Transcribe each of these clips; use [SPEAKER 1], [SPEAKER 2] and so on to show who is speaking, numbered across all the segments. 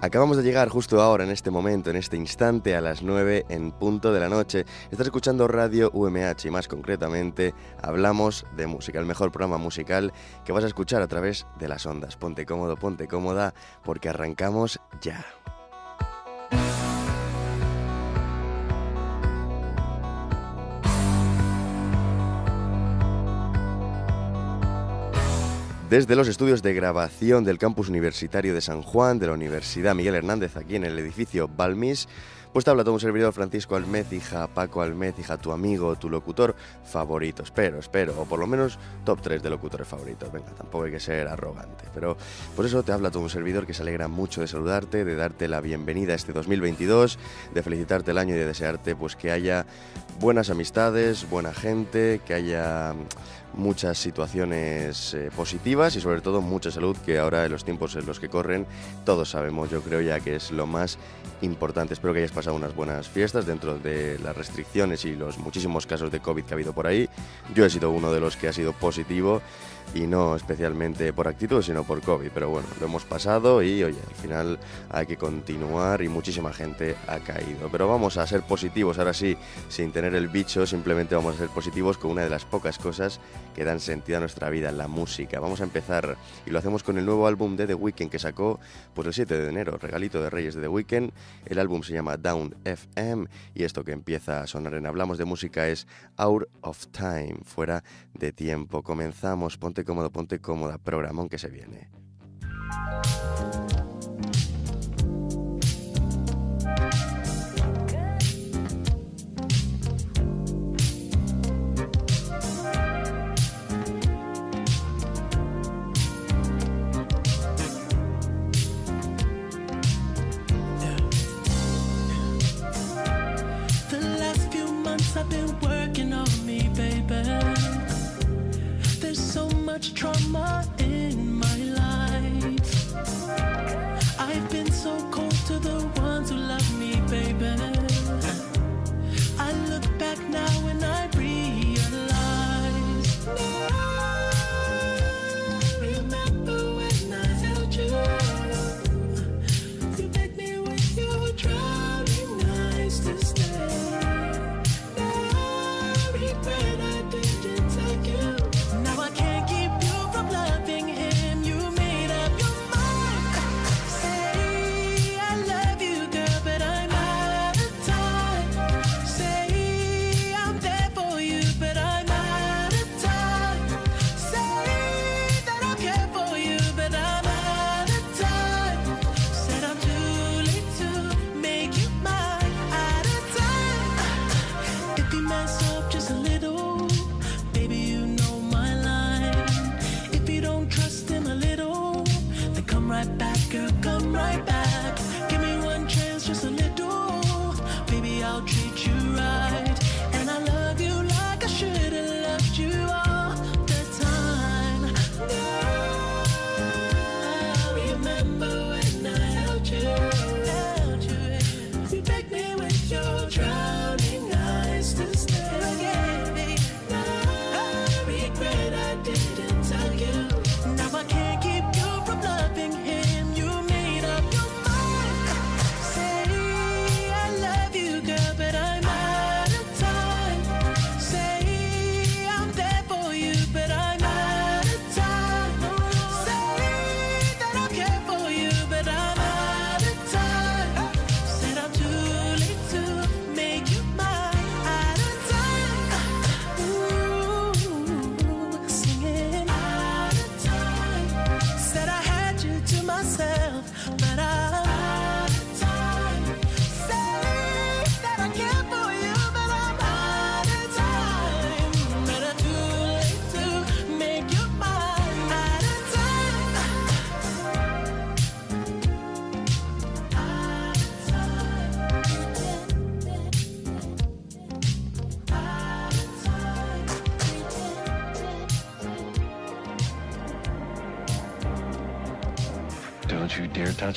[SPEAKER 1] Acabamos de llegar justo ahora, en este momento, en este instante, a las 9 en punto de la noche. Estás escuchando Radio UMH y más concretamente hablamos de música, el mejor programa musical que vas a escuchar a través de las ondas. Ponte cómodo, ponte cómoda, porque arrancamos ya. Desde los estudios de grabación del campus universitario de San Juan, de la Universidad Miguel Hernández, aquí en el edificio Balmis, pues te habla todo un servidor Francisco Almez, hija Paco Almez, hija tu amigo, tu locutor favorito. Espero, espero, o por lo menos top 3 de locutores favoritos. Venga, tampoco hay que ser arrogante. Pero por eso te habla todo un servidor que se alegra mucho de saludarte, de darte la bienvenida a este 2022, de felicitarte el año y de desearte pues que haya buenas amistades, buena gente, que haya muchas situaciones eh, positivas y sobre todo mucha salud que ahora en los tiempos en los que corren todos sabemos, yo creo ya que es lo más importante. Espero que hayas pasado unas buenas fiestas dentro de las restricciones y los muchísimos casos de COVID que ha habido por ahí. Yo he sido uno de los que ha sido positivo y no especialmente por actitud, sino por COVID. Pero bueno, lo hemos pasado y oye, al final hay que continuar y muchísima gente ha caído. Pero vamos a ser positivos, ahora sí, sin tener el bicho, simplemente vamos a ser positivos con una de las pocas cosas que dan sentido a nuestra vida, la música. Vamos a empezar y lo hacemos con el nuevo álbum de The Weeknd que sacó pues el 7 de enero, regalito de Reyes de The Weeknd. El álbum se llama Down FM y esto que empieza a sonar en Hablamos de Música es Out of Time, fuera de tiempo. Comenzamos, ponte cómodo, ponte cómoda, programón que se viene.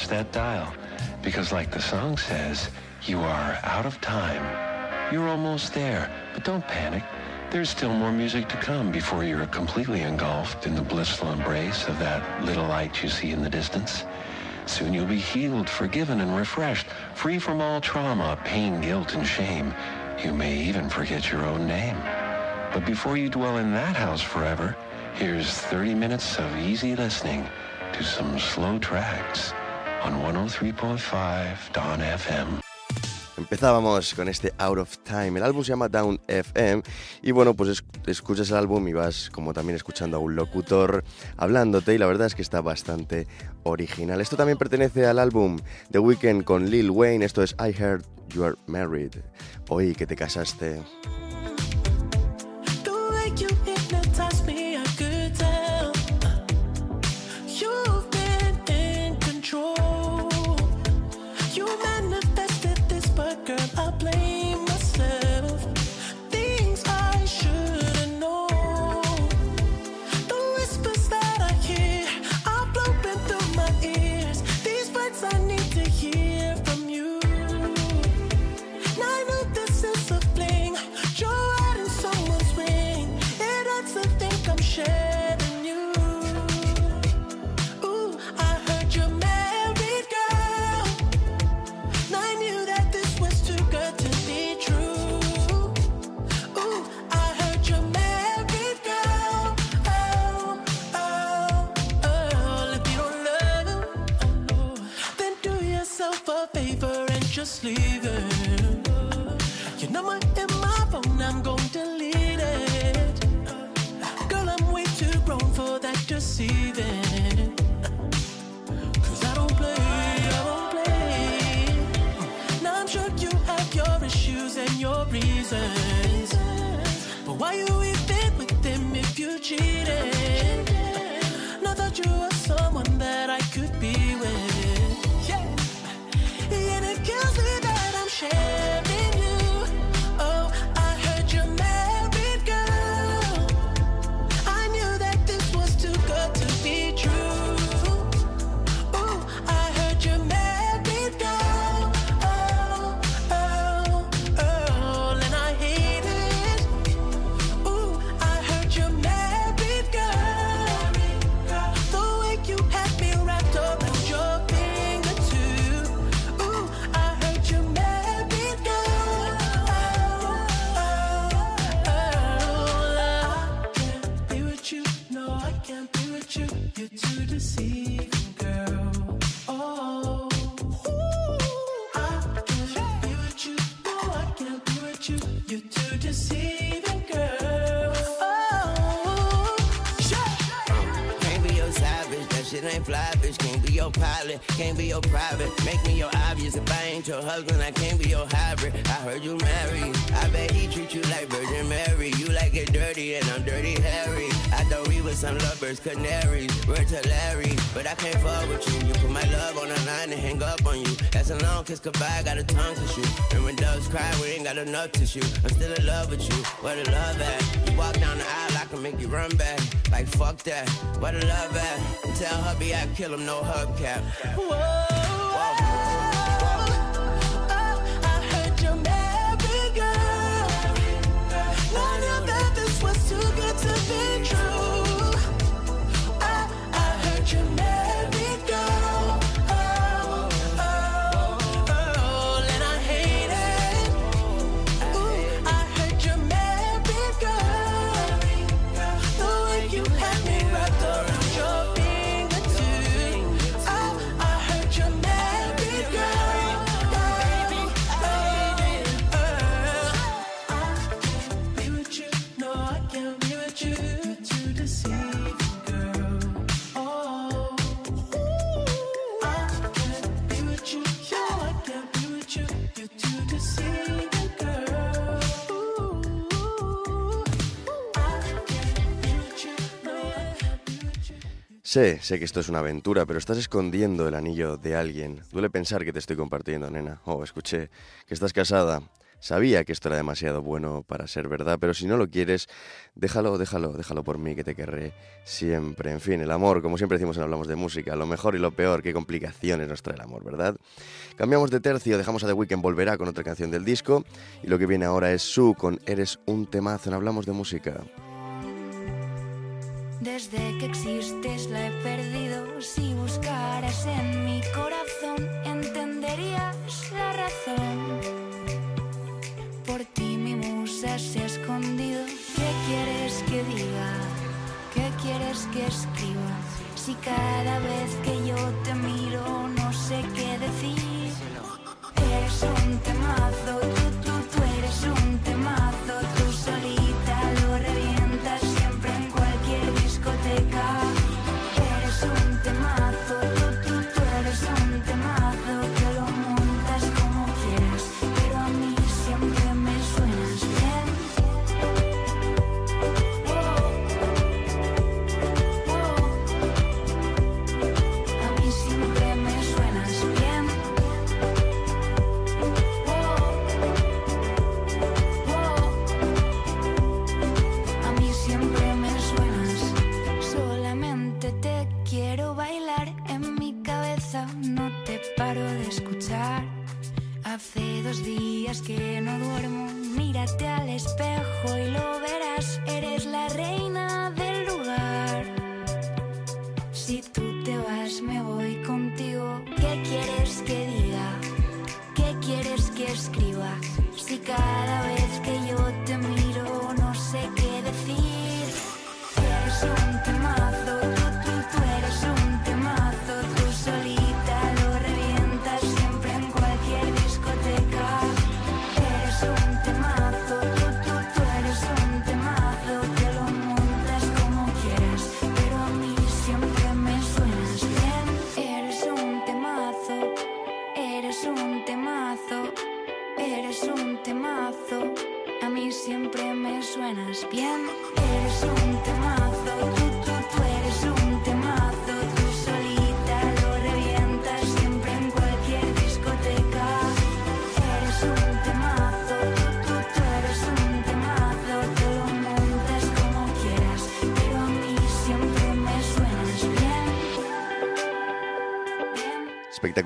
[SPEAKER 2] Touch that dial. Because like the song says, you are out of time. You're almost there, but don't panic. There's still more music to come before you're completely engulfed in the blissful embrace of that little light you see in the distance. Soon you'll be healed, forgiven, and refreshed, free from all trauma, pain, guilt, and shame. You may even forget your own name. But before you dwell in that house forever, here's 30 minutes of easy listening to some slow tracks on 103.5 Dawn FM.
[SPEAKER 1] Empezábamos con este Out of Time. El álbum se llama Down FM y bueno, pues escuchas el álbum y vas como también escuchando a un locutor hablándote y la verdad es que está bastante original. Esto también pertenece al álbum The Weeknd con Lil Wayne. Esto es I Heard You Are Married. Oí que te casaste.
[SPEAKER 3] Your husband, I can't be your hybrid. I heard you married. I bet he treat you like Virgin Mary. You like it dirty and I'm dirty Harry. I thought we were some lovers, canaries. Word to Larry, but I can't fuck with you. You put my love on the line and hang up on you. That's a long kiss goodbye, got a tongue to shoot. And when doves cry, we ain't got enough shoot. I'm still in love with you. Where the love at? You walk down the aisle, I can make you run back. Like fuck that. Where the love at? Tell hubby I kill him, no hubcap. Whoa.
[SPEAKER 1] Sé, sé que esto es una aventura, pero estás escondiendo el anillo de alguien. Duele pensar que te estoy compartiendo, nena. Oh, escuché que estás casada. Sabía que esto era demasiado bueno para ser verdad, pero si no lo quieres, déjalo, déjalo, déjalo por mí, que te querré siempre. En fin, el amor, como siempre decimos en Hablamos de Música, lo mejor y lo peor, qué complicaciones nos trae el amor, ¿verdad? Cambiamos de tercio, dejamos a The Weeknd, volverá con otra canción del disco, y lo que viene ahora es Su con Eres un temazo en Hablamos de Música.
[SPEAKER 4] Desde que existes la he perdido. Si buscaras en mi corazón, entenderías la razón. Por ti mi musa se ha escondido. ¿Qué quieres que diga? ¿Qué quieres que escriba? Si cada vez que yo te miro no sé qué decir. Eres un temazo, Días que no duermo. Mírate al espejo y lo verás. Eres la reina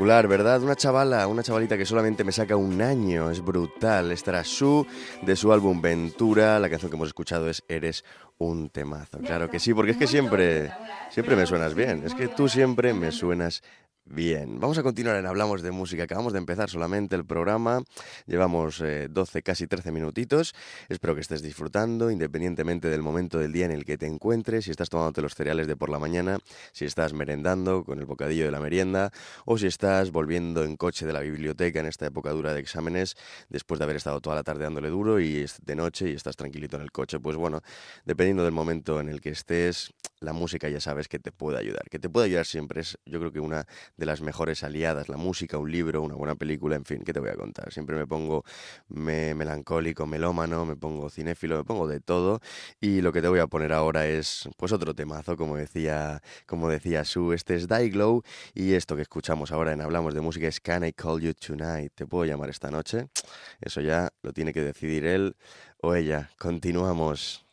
[SPEAKER 5] ¿verdad? Una chavala, una chavalita que solamente me saca un año, es brutal. Esta era su, de su álbum Ventura, la canción que hemos escuchado es Eres un temazo. Claro que sí, porque es que siempre, siempre me suenas bien, es que tú siempre me suenas Bien, vamos a continuar en Hablamos de Música. Acabamos de empezar solamente el programa. Llevamos eh, 12, casi 13 minutitos. Espero que estés disfrutando, independientemente del momento del día en el que te encuentres. Si estás tomándote los cereales de por la mañana, si estás merendando con el bocadillo de la merienda, o si estás volviendo en coche de la biblioteca en esta época dura de exámenes, después de haber estado toda la tarde dándole duro y de noche y estás tranquilito en el coche. Pues bueno, dependiendo del momento en el que estés, la música ya sabes que te puede ayudar. Que te puede ayudar siempre es, yo creo que una de las mejores aliadas, la música, un libro, una buena película, en fin, ¿qué te voy a contar? Siempre me pongo me- melancólico, melómano, me pongo cinéfilo, me pongo de todo y lo que te voy a poner ahora es pues otro temazo, como decía, como decía Su, este es Die Glow y esto que escuchamos ahora en Hablamos de Música es Can I Call You Tonight? ¿Te puedo llamar esta noche? Eso ya lo tiene que decidir él o ella. Continuamos.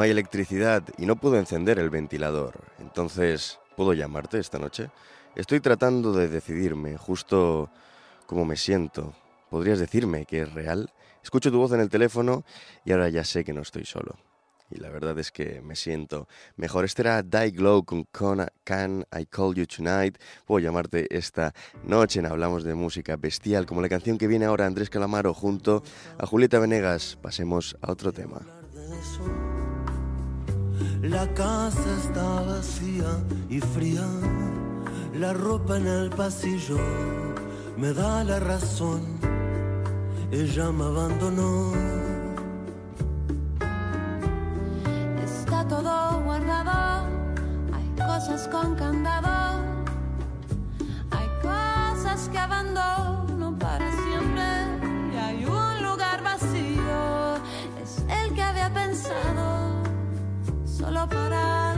[SPEAKER 5] No hay electricidad y no puedo encender el ventilador. Entonces, ¿puedo llamarte esta noche? Estoy tratando de decidirme, justo como me siento. ¿Podrías decirme que es real? Escucho tu voz en el teléfono y ahora ya sé que no estoy solo. Y la verdad es que me siento mejor. Este era Die Glow con Can I Call You Tonight. Puedo llamarte esta noche en Hablamos de Música Bestial, como la canción que viene ahora Andrés Calamaro junto a Julieta Venegas. Pasemos a otro tema.
[SPEAKER 6] La casa está vacía y fría, la ropa en el pasillo me da la razón, ella me abandonó.
[SPEAKER 7] Está todo guardado, hay cosas con candado, hay cosas que abandono para siempre. Y hay un lugar vacío, es el que había pensado solo para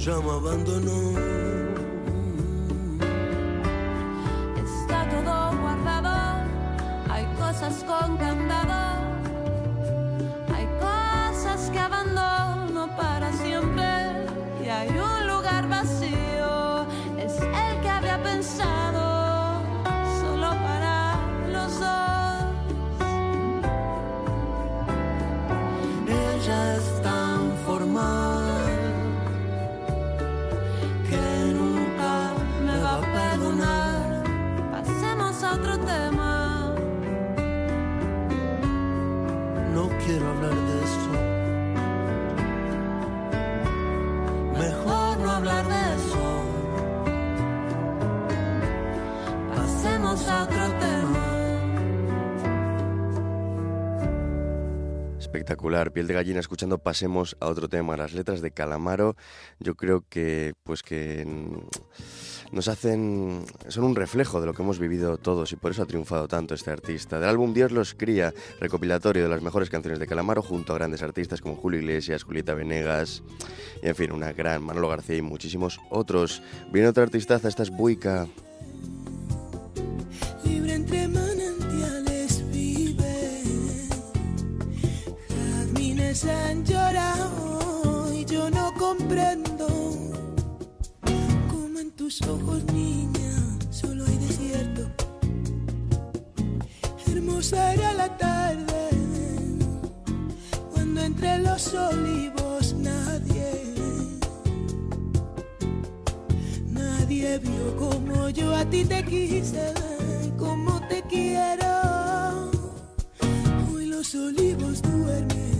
[SPEAKER 6] ella me abandonó.
[SPEAKER 5] Espectacular, piel de gallina escuchando pasemos a otro tema, las letras de Calamaro, yo creo que pues que mm, nos hacen son un reflejo de lo que hemos vivido todos y por eso ha triunfado tanto este artista. Del álbum Dios los cría, recopilatorio de las mejores canciones de Calamaro junto a grandes artistas como Julio Iglesias, Julieta Venegas y en fin, una gran Manolo García y muchísimos otros. Viene otra artistaza, esta es Buica.
[SPEAKER 8] libre entre manantiales Jazmines han llorado y yo no comprendo cómo en tus ojos, niña, solo hay desierto. Hermosa era la tarde cuando entre los olivos nadie. Nadie vio como yo a ti te quise, como te quiero. Hoy los olivos duermen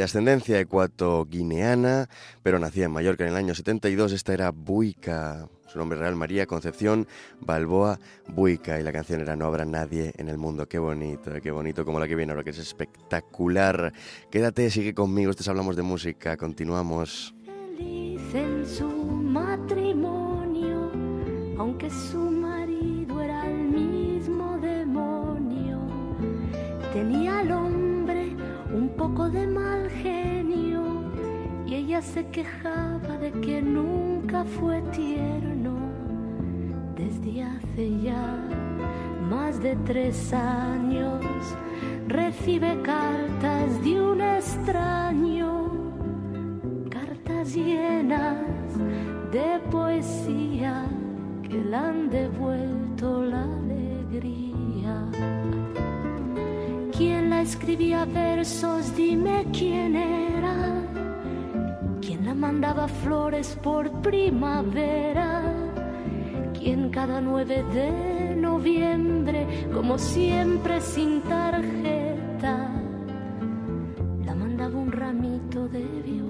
[SPEAKER 8] De
[SPEAKER 5] ascendencia ecuatoguineana, pero nacida en Mallorca en el año 72, esta era Buica. Su nombre real María Concepción Balboa Buica y la canción era No habrá nadie en el mundo. Qué bonito, qué bonito como la que viene ahora, que es espectacular. Quédate, sigue conmigo, estos hablamos de música, continuamos.
[SPEAKER 9] feliz en su matrimonio, aunque su marido era el mismo demonio. Tenía hombre un poco de mal genio y ella se quejaba de que nunca fue tierno. Desde hace ya más de tres años recibe cartas de un extraño cartas llenas de poesía que le han devuelto la alegría. ¿Quién la escribía versos? Dime quién era. ¿Quién la mandaba flores por primavera? ¿Quién cada 9 de noviembre, como siempre sin tarjeta, la mandaba un ramito de violetas?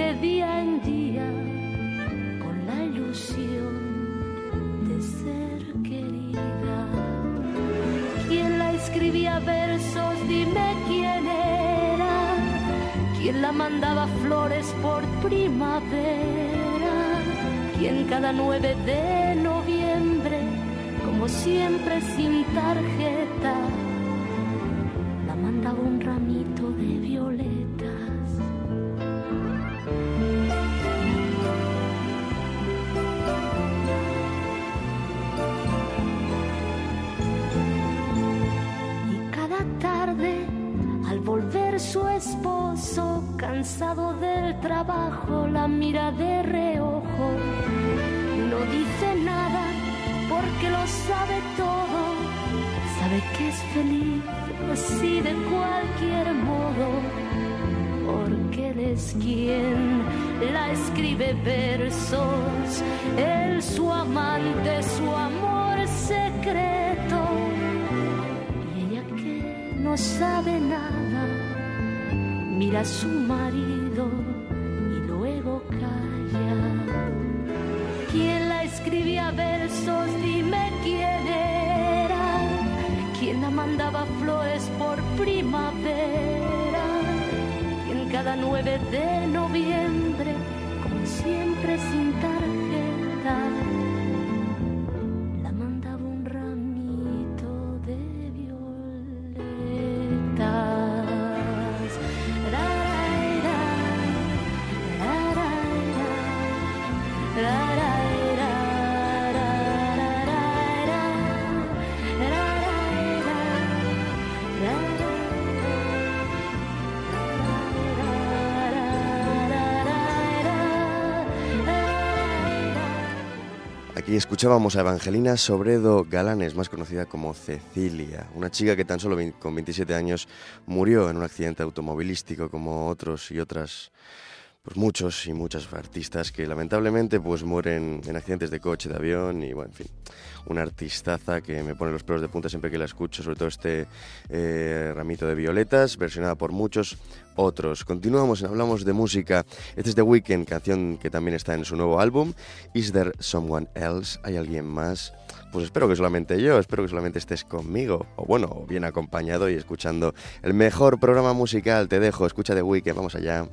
[SPEAKER 9] de día en día con la ilusión de ser querida. ¿Quién la escribía versos? Dime quién era. ¿Quién la mandaba flores por primavera? ¿Quién cada 9 de noviembre, como siempre sin tarjeta, feliz así de cualquier modo. Porque él es quien la escribe versos. Él su amante, su amor secreto. Y ella que no sabe nada, mira a su marido flores por primavera. Y en cada 9 de noviembre, como siempre sin tarjeta,
[SPEAKER 5] escuchábamos a Evangelina Sobredo Galanes, más conocida como Cecilia, una chica que tan solo con 27 años murió en un accidente automovilístico como otros y otras, pues muchos y muchas artistas que lamentablemente pues mueren en accidentes de coche, de avión y bueno, en fin, una artistaza que me pone los pelos de punta siempre que la escucho, sobre todo este eh, ramito de violetas, versionada por muchos otros. Continuamos, hablamos de música. Este es The Weeknd, canción que también está en su nuevo álbum. Is There Someone Else? ¿Hay alguien más? Pues espero que solamente yo, espero que solamente estés conmigo, o bueno, bien acompañado y escuchando el mejor programa musical. Te dejo, escucha The Weeknd, vamos allá.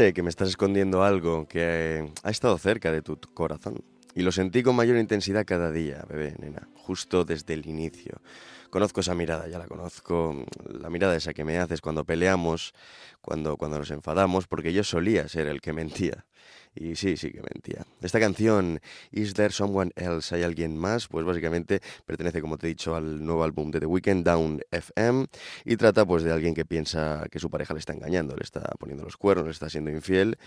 [SPEAKER 5] Que me estás escondiendo algo que eh, ha estado cerca de tu corazón. Y lo sentí con mayor intensidad cada día, bebé, nena, justo desde el inicio. Conozco esa mirada, ya la conozco, la mirada esa que me haces cuando peleamos, cuando, cuando nos enfadamos, porque yo solía ser el que mentía. Y sí, sí que mentía. Esta canción, Is There Someone Else? ¿Hay alguien más? Pues básicamente pertenece, como te he dicho, al nuevo álbum de The Weeknd, Down FM, y trata pues de alguien que piensa que su pareja le está engañando, le está poniendo los cuernos, le está siendo infiel,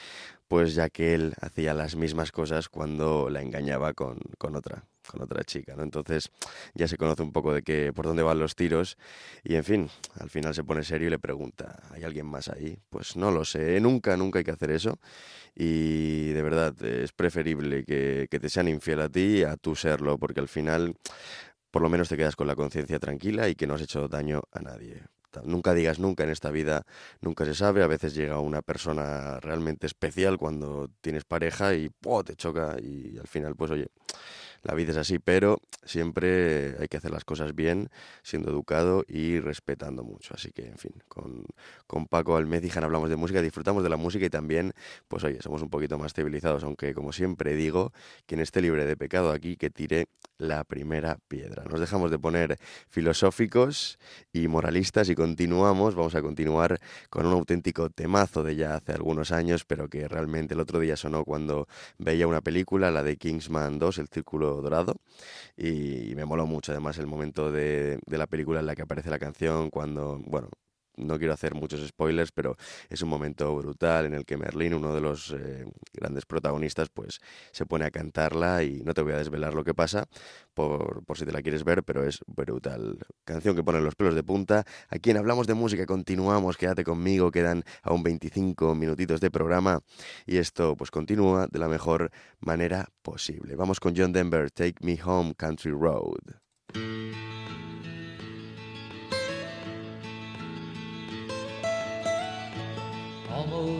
[SPEAKER 5] pues ya que él hacía las mismas cosas cuando la engañaba con, con otra con otra chica, ¿no? Entonces ya se conoce un poco de que por dónde van los tiros y en fin, al final se pone serio y le pregunta, ¿hay alguien más ahí? Pues no lo sé, nunca, nunca hay que hacer eso y de verdad es preferible que, te sean infiel a ti a tú serlo, porque al final por lo menos te quedas con la conciencia tranquila y que no has hecho daño a nadie. nunca digas nunca en esta vida, nunca se sabe. A veces llega una persona realmente especial cuando tienes pareja y ¡pua! te choca y al final, pues oye, la vida es así, pero siempre hay que hacer las cosas bien, siendo educado y respetando mucho. Así que, en fin, con, con Paco Almezijan hablamos de música, disfrutamos de la música y también, pues oye, somos un poquito más civilizados, aunque como siempre digo, quien esté libre de pecado aquí, que tire la primera piedra. Nos dejamos de poner filosóficos y moralistas y continuamos, vamos a continuar con un auténtico temazo de ya hace algunos años, pero que realmente el otro día sonó cuando veía una película, la de Kingsman 2, El Círculo Dorado, y me moló mucho además el momento de, de la película en la que aparece la canción, cuando, bueno, no quiero hacer muchos spoilers, pero es un momento brutal en el que Merlín, uno de los eh, grandes protagonistas, pues se pone a cantarla y no te voy a desvelar lo que pasa por, si te la quieres ver, pero es brutal. Canción que pone los pelos de punta. Aquí en Hablamos de Música continuamos, quédate conmigo, quedan aún 25 minutitos de programa y esto pues continúa de la mejor manera posible. Vamos con John Denver, Take Me Home Country Road.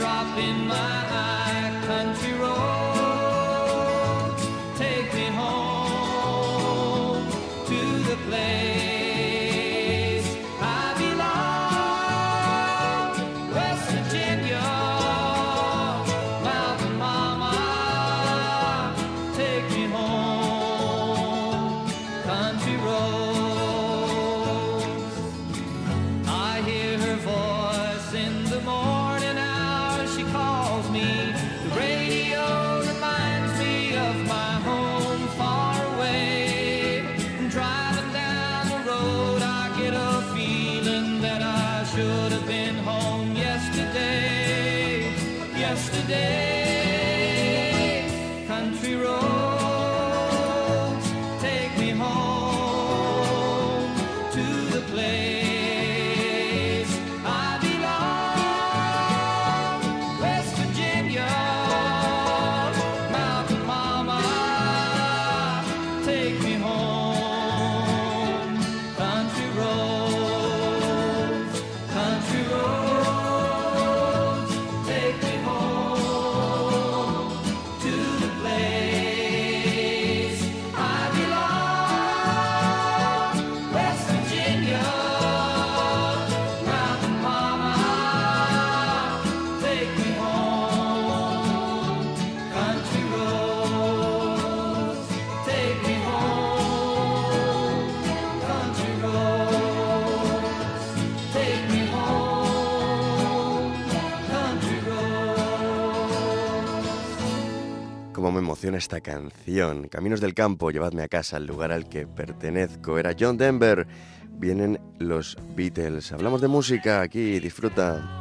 [SPEAKER 10] teardrop in my
[SPEAKER 5] Cómo me emociona esta canción. Caminos del campo, llevadme a casa, al lugar al que pertenezco. Era John Denver. Vienen los Beatles. Hablamos de música aquí, disfruta.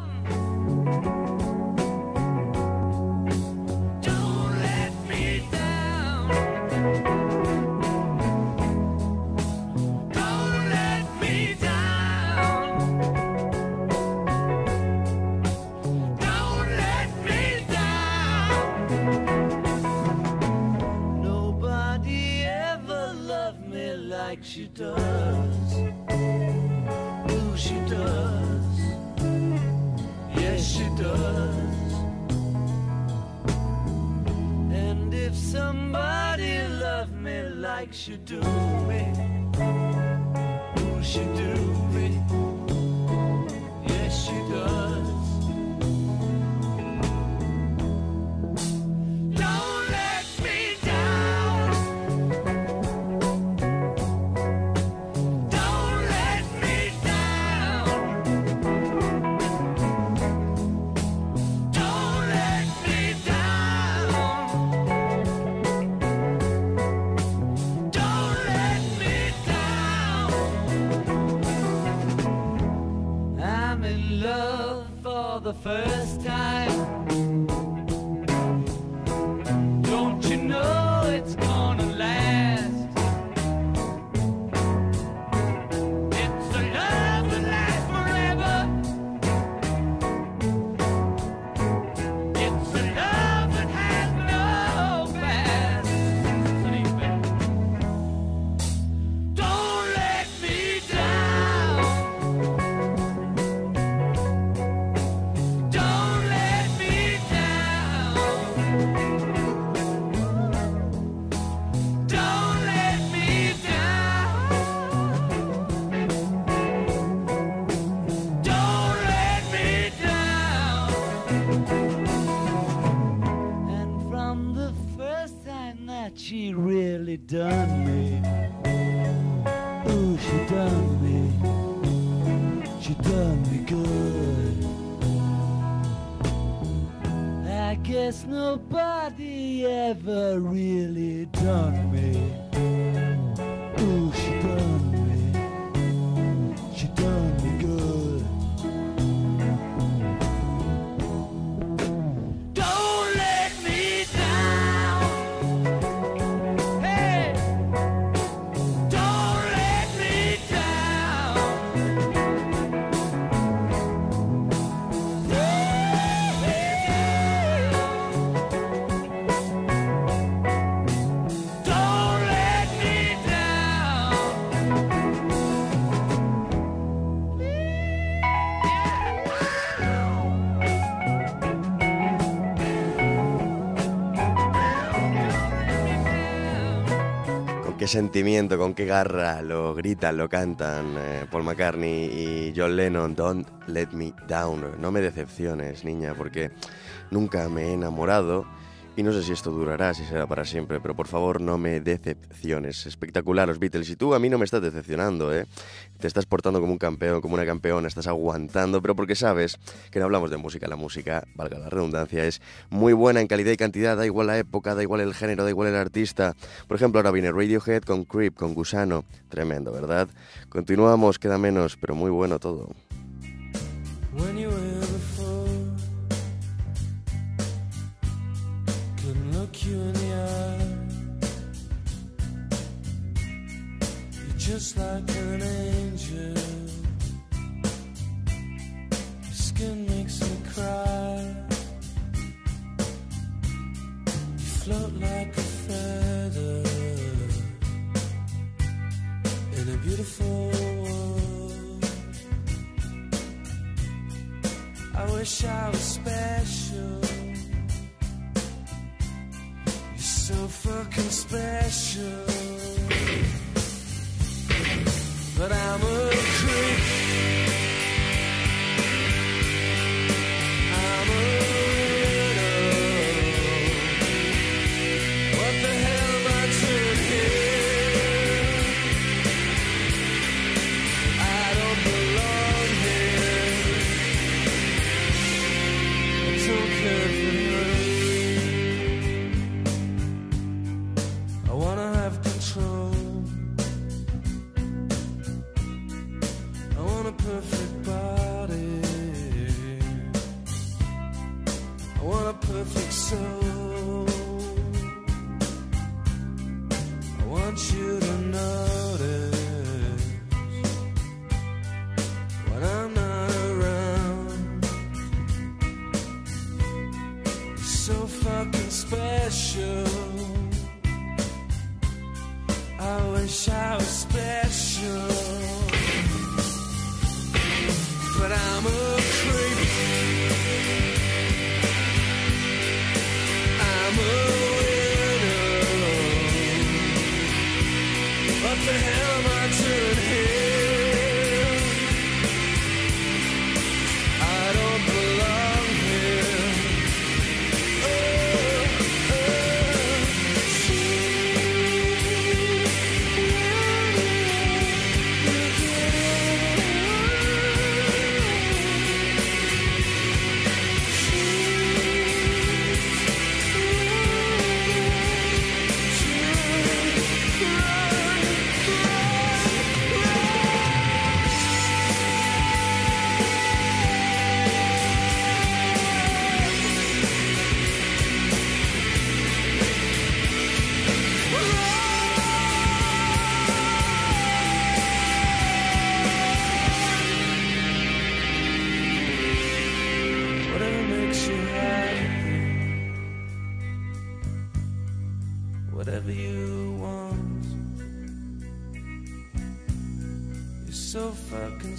[SPEAKER 5] Sentimiento, con qué garra lo gritan, lo cantan eh, Paul McCartney y John Lennon. Don't let me down. No me decepciones, niña, porque nunca me he enamorado y no sé si esto durará, si será para siempre, pero por favor no me decepciones. Espectacular los Beatles. Y tú a mí no me estás decepcionando, ¿eh? Te estás portando como un campeón, como una campeona, estás aguantando, pero porque sabes que no hablamos de música. La música, valga la redundancia, es muy buena en calidad y cantidad, da igual la época, da igual el género, da igual el artista. Por ejemplo, ahora viene Radiohead con Creep, con Gusano. Tremendo, ¿verdad? Continuamos, queda menos, pero muy bueno todo.
[SPEAKER 7] Eye. You're just like an angel. Your skin makes me cry. You float like a feather in a beautiful world. I wish I was special. So fucking special. But I'm a creep. so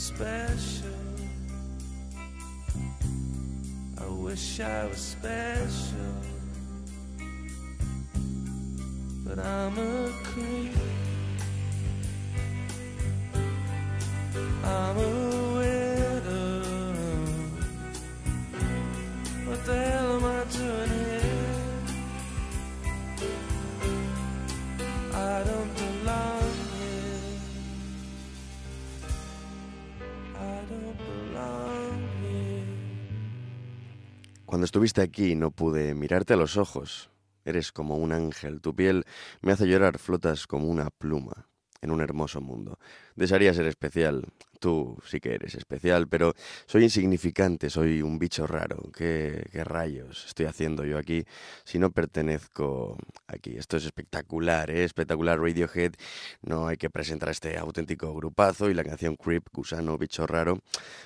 [SPEAKER 7] special. I wish I was
[SPEAKER 5] Cuando estuviste aquí no pude mirarte a los ojos. Eres como un ángel, tu piel me hace llorar, flotas como una pluma en un hermoso mundo. Desearía ser especial, tú sí que eres especial, pero soy insignificante, soy un bicho raro. ¿Qué, qué rayos estoy haciendo yo aquí si no pertenezco aquí? Esto es espectacular, ¿eh? espectacular Radiohead. No hay que presentar este auténtico grupazo y la canción Creep, Gusano, bicho raro.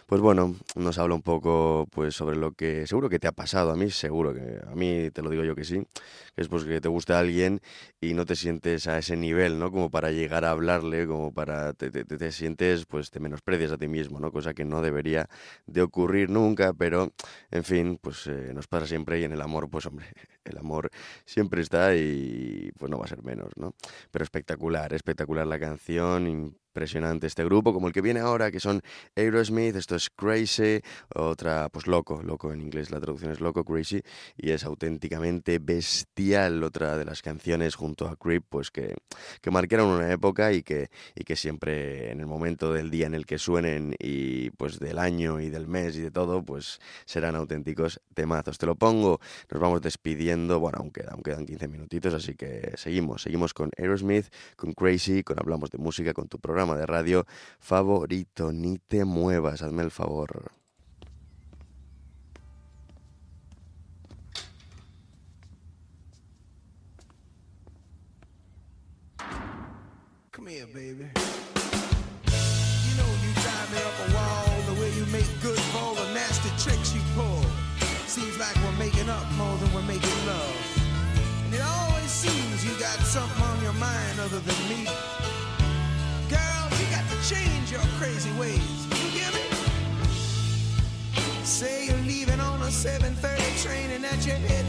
[SPEAKER 5] Pues bueno, nos habla un poco pues sobre lo que seguro que te ha pasado, a mí seguro que a mí te lo digo yo que sí, que es pues que te gusta alguien y no te sientes a ese nivel, ¿no? Como para llegar a hablarle, como para te, te- te sientes pues te menosprecias a ti mismo, ¿no? Cosa que no debería de ocurrir nunca, pero en fin, pues eh, nos pasa siempre y en el amor, pues hombre, el amor siempre está y pues no va a ser menos, ¿no? Pero espectacular, espectacular la canción, impresionante este grupo, como el que viene ahora, que son Aerosmith, esto es Crazy, otra, pues loco, loco en inglés, la traducción es loco, Crazy, y es auténticamente bestial, otra de las canciones junto a Creep, pues que, que marcaron una época y que, y que siempre en el momento del día en el que suenen y pues del año y del mes y de todo, pues serán auténticos temazos. Te lo pongo, nos vamos despidiendo, bueno, aún quedan, aún quedan 15 minutitos, así que seguimos, seguimos con Aerosmith, con Crazy, con Hablamos de Música, con tu programa de radio favorito, ni te muevas, hazme el favor.
[SPEAKER 11] Come here, baby. You know you drive me up a wall the way you make good for the nasty tricks you pull. Seems like we're making up more than we're making love. And it always seems you got something on your mind other than me. Your crazy ways. You hear me? Say you're leaving on a 7:30 train and that you're heading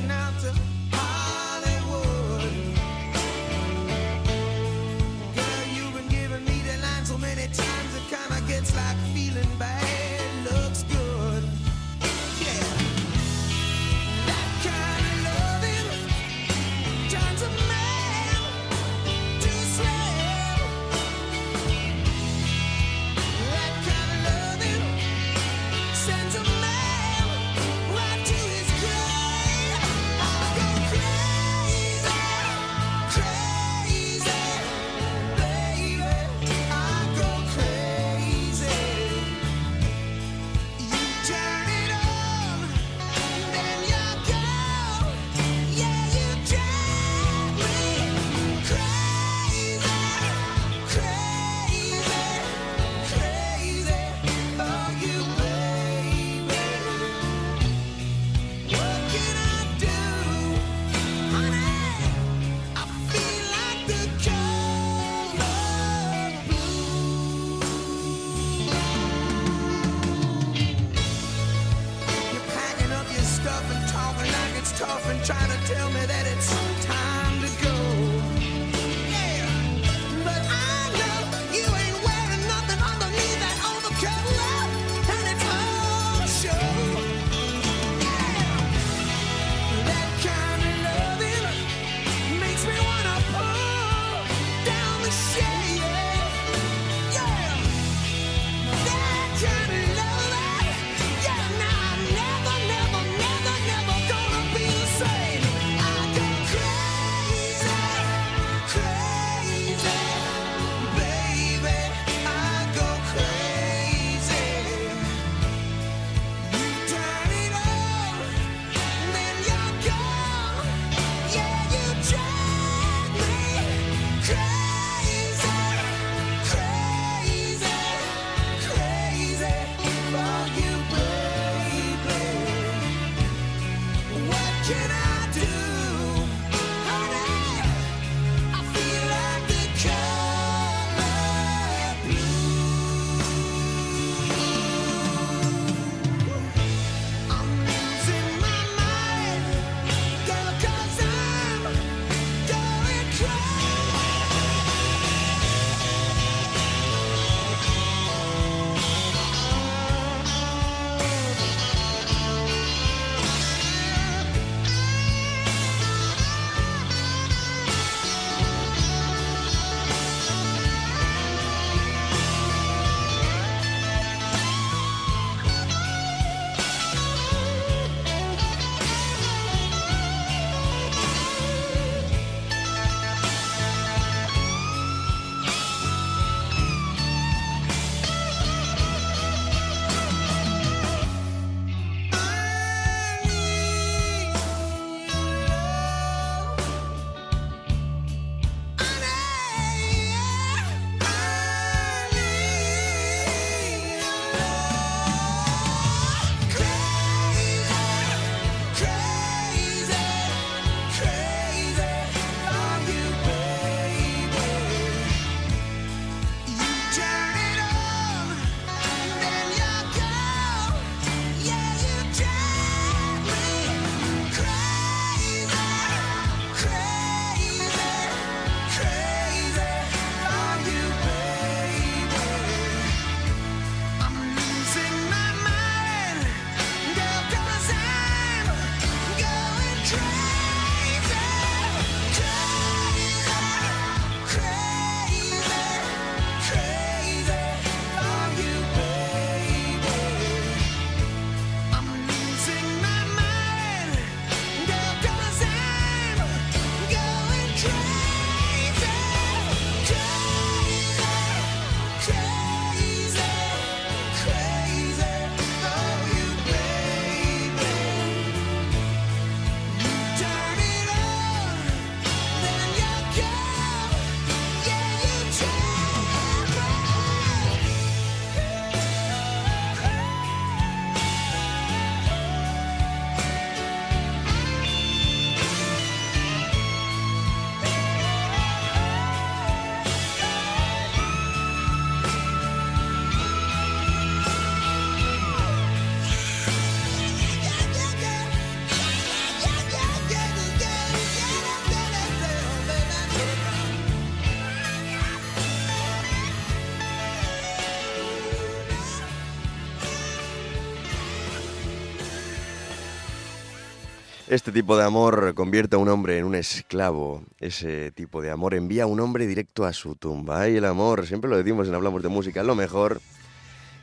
[SPEAKER 7] Este tipo de amor convierte a un hombre en un esclavo. Ese tipo de amor envía a un hombre directo a su tumba. Ay, el amor, siempre lo decimos en Hablamos de Música, lo mejor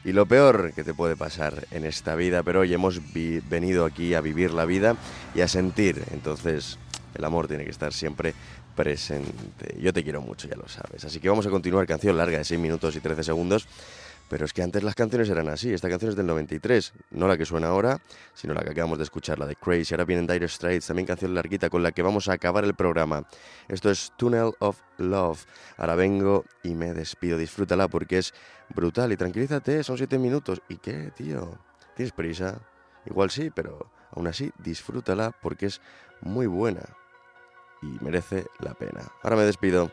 [SPEAKER 7] y lo peor que te puede pasar en esta vida. Pero hoy hemos venido aquí a vivir la vida y a sentir. Entonces, el amor tiene que estar siempre presente. Yo te quiero mucho, ya lo sabes. Así que vamos a continuar. Canción larga de 6 minutos y 13 segundos. Pero es que antes las canciones eran así. Esta canción es del 93. No la que suena ahora, sino la que acabamos de escuchar, la de Crazy. Ahora vienen Dire Straits, también canción larguita con la que vamos a acabar el programa. Esto es Tunnel of Love. Ahora vengo y me despido. Disfrútala porque es brutal. Y tranquilízate, son 7 minutos. ¿Y qué, tío? ¿Tienes prisa? Igual sí, pero aún así disfrútala porque es muy buena. Y merece la pena. Ahora me despido.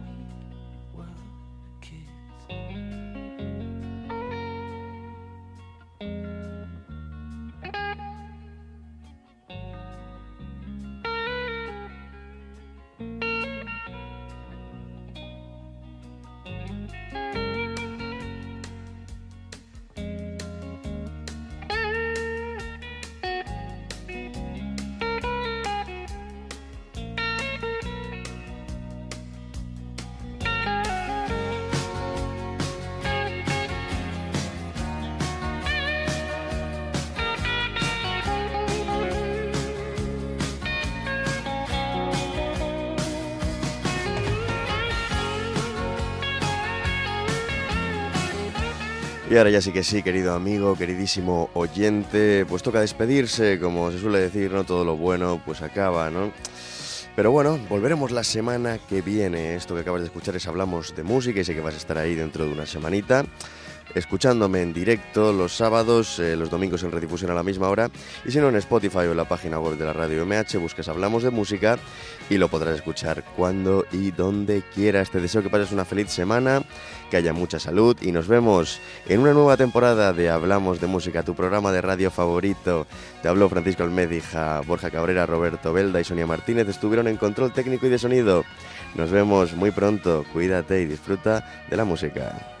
[SPEAKER 5] ahora ya sí que sí, querido amigo, queridísimo oyente, pues toca despedirse, como se suele decir, no todo lo bueno pues acaba, ¿no? Pero bueno, volveremos la semana que viene. Esto que acabas de escuchar es Hablamos de Música y sé que vas a estar ahí dentro de una semanita escuchándome en directo los sábados, eh, los domingos en redifusión a la misma hora y si no en Spotify o en la página web de la radio MH busques Hablamos de Música y lo podrás escuchar cuando y donde quieras. Te deseo que pases una feliz semana, que haya mucha salud y nos vemos en una nueva temporada de Hablamos de Música, tu programa de radio favorito. Te habló Francisco Almédija, Borja Cabrera, Roberto Belda y Sonia Martínez estuvieron en control técnico y de sonido. Nos vemos muy pronto, cuídate y disfruta de la música.